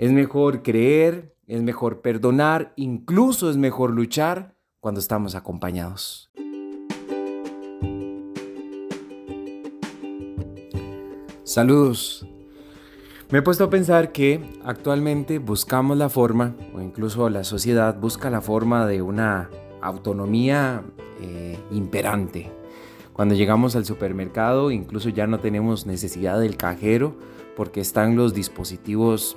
Es mejor creer, es mejor perdonar, incluso es mejor luchar cuando estamos acompañados. Saludos. Me he puesto a pensar que actualmente buscamos la forma, o incluso la sociedad busca la forma de una autonomía eh, imperante. Cuando llegamos al supermercado, incluso ya no tenemos necesidad del cajero porque están los dispositivos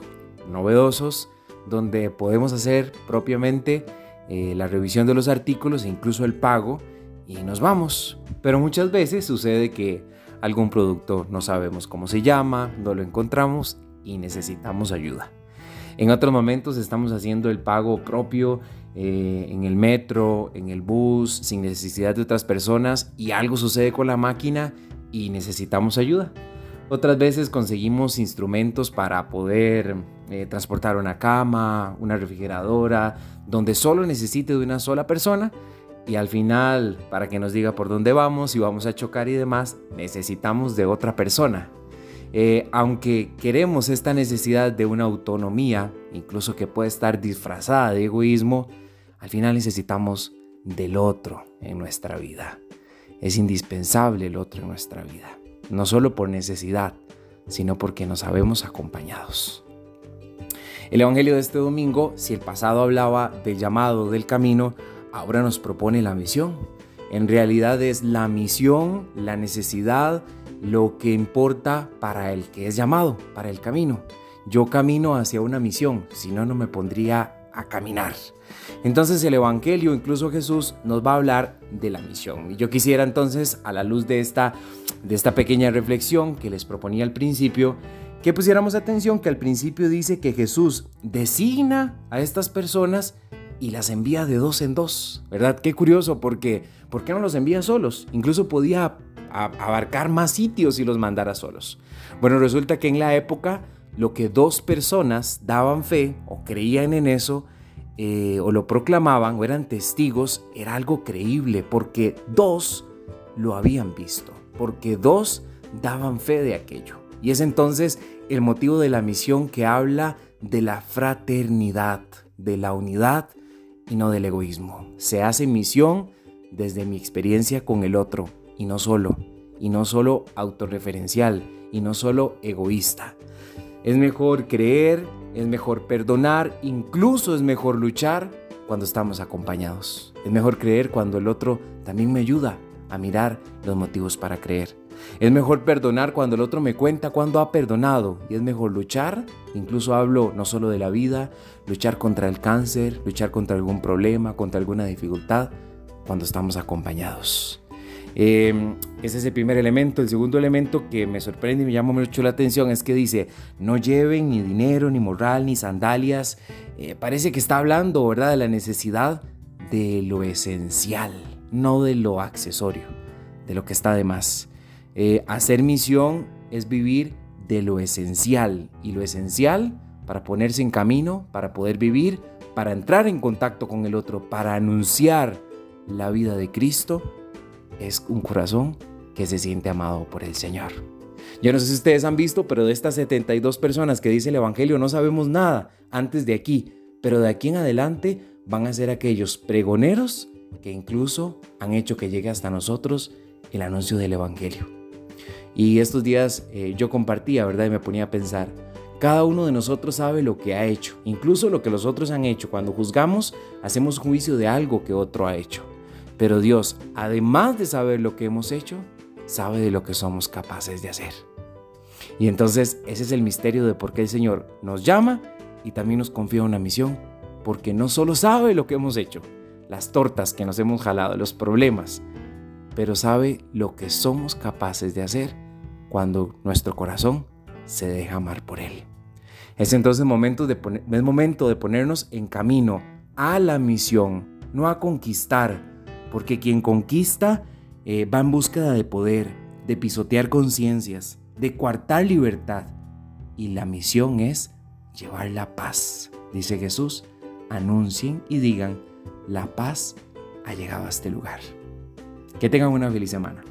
novedosos donde podemos hacer propiamente eh, la revisión de los artículos e incluso el pago y nos vamos. Pero muchas veces sucede que algún producto no sabemos cómo se llama, no lo encontramos y necesitamos ayuda. En otros momentos estamos haciendo el pago propio eh, en el metro, en el bus, sin necesidad de otras personas y algo sucede con la máquina y necesitamos ayuda. Otras veces conseguimos instrumentos para poder eh, transportar una cama, una refrigeradora, donde solo necesite de una sola persona y al final, para que nos diga por dónde vamos, si vamos a chocar y demás, necesitamos de otra persona. Eh, aunque queremos esta necesidad de una autonomía, incluso que puede estar disfrazada de egoísmo, al final necesitamos del otro en nuestra vida. Es indispensable el otro en nuestra vida no solo por necesidad, sino porque nos sabemos acompañados. El Evangelio de este domingo, si el pasado hablaba del llamado del camino, ahora nos propone la misión. En realidad es la misión, la necesidad, lo que importa para el que es llamado, para el camino. Yo camino hacia una misión, si no, no me pondría a caminar. Entonces el Evangelio, incluso Jesús, nos va a hablar de la misión. Y yo quisiera entonces, a la luz de esta, de esta pequeña reflexión que les proponía al principio, que pusiéramos atención que al principio dice que Jesús designa a estas personas y las envía de dos en dos, ¿verdad? Qué curioso, porque ¿por qué no los envía solos? Incluso podía abarcar más sitios si los mandara solos. Bueno, resulta que en la época lo que dos personas daban fe o creían en eso, eh, o lo proclamaban o eran testigos, era algo creíble porque dos lo habían visto, porque dos daban fe de aquello. Y es entonces el motivo de la misión que habla de la fraternidad, de la unidad y no del egoísmo. Se hace misión desde mi experiencia con el otro y no solo, y no solo autorreferencial, y no solo egoísta. Es mejor creer, es mejor perdonar, incluso es mejor luchar cuando estamos acompañados. Es mejor creer cuando el otro también me ayuda a mirar los motivos para creer. Es mejor perdonar cuando el otro me cuenta cuándo ha perdonado. Y es mejor luchar, incluso hablo no solo de la vida, luchar contra el cáncer, luchar contra algún problema, contra alguna dificultad, cuando estamos acompañados. Em, ese es el primer elemento. El segundo elemento que me sorprende y me llama mucho la atención es que dice, no lleven ni dinero, ni moral, ni sandalias. Eh, parece que está hablando, ¿verdad?, de la necesidad de lo esencial, no de lo accesorio, de lo que está de más. Eh, hacer misión es vivir de lo esencial y lo esencial para ponerse en camino, para poder vivir, para entrar en contacto con el otro, para anunciar la vida de Cristo es un corazón que se siente amado por el Señor. Yo no sé si ustedes han visto, pero de estas 72 personas que dice el Evangelio no sabemos nada antes de aquí, pero de aquí en adelante van a ser aquellos pregoneros que incluso han hecho que llegue hasta nosotros el anuncio del Evangelio. Y estos días eh, yo compartía, ¿verdad? Y me ponía a pensar, cada uno de nosotros sabe lo que ha hecho, incluso lo que los otros han hecho. Cuando juzgamos, hacemos juicio de algo que otro ha hecho. Pero Dios, además de saber lo que hemos hecho, sabe de lo que somos capaces de hacer. Y entonces ese es el misterio de por qué el Señor nos llama y también nos confía una misión, porque no solo sabe lo que hemos hecho, las tortas que nos hemos jalado, los problemas, pero sabe lo que somos capaces de hacer cuando nuestro corazón se deja amar por Él. Es entonces momento de es momento de ponernos en camino a la misión, no a conquistar, porque quien conquista eh, va en búsqueda de poder, de pisotear conciencias, de coartar libertad. Y la misión es llevar la paz. Dice Jesús, anuncien y digan, la paz ha llegado a este lugar. Que tengan una feliz semana.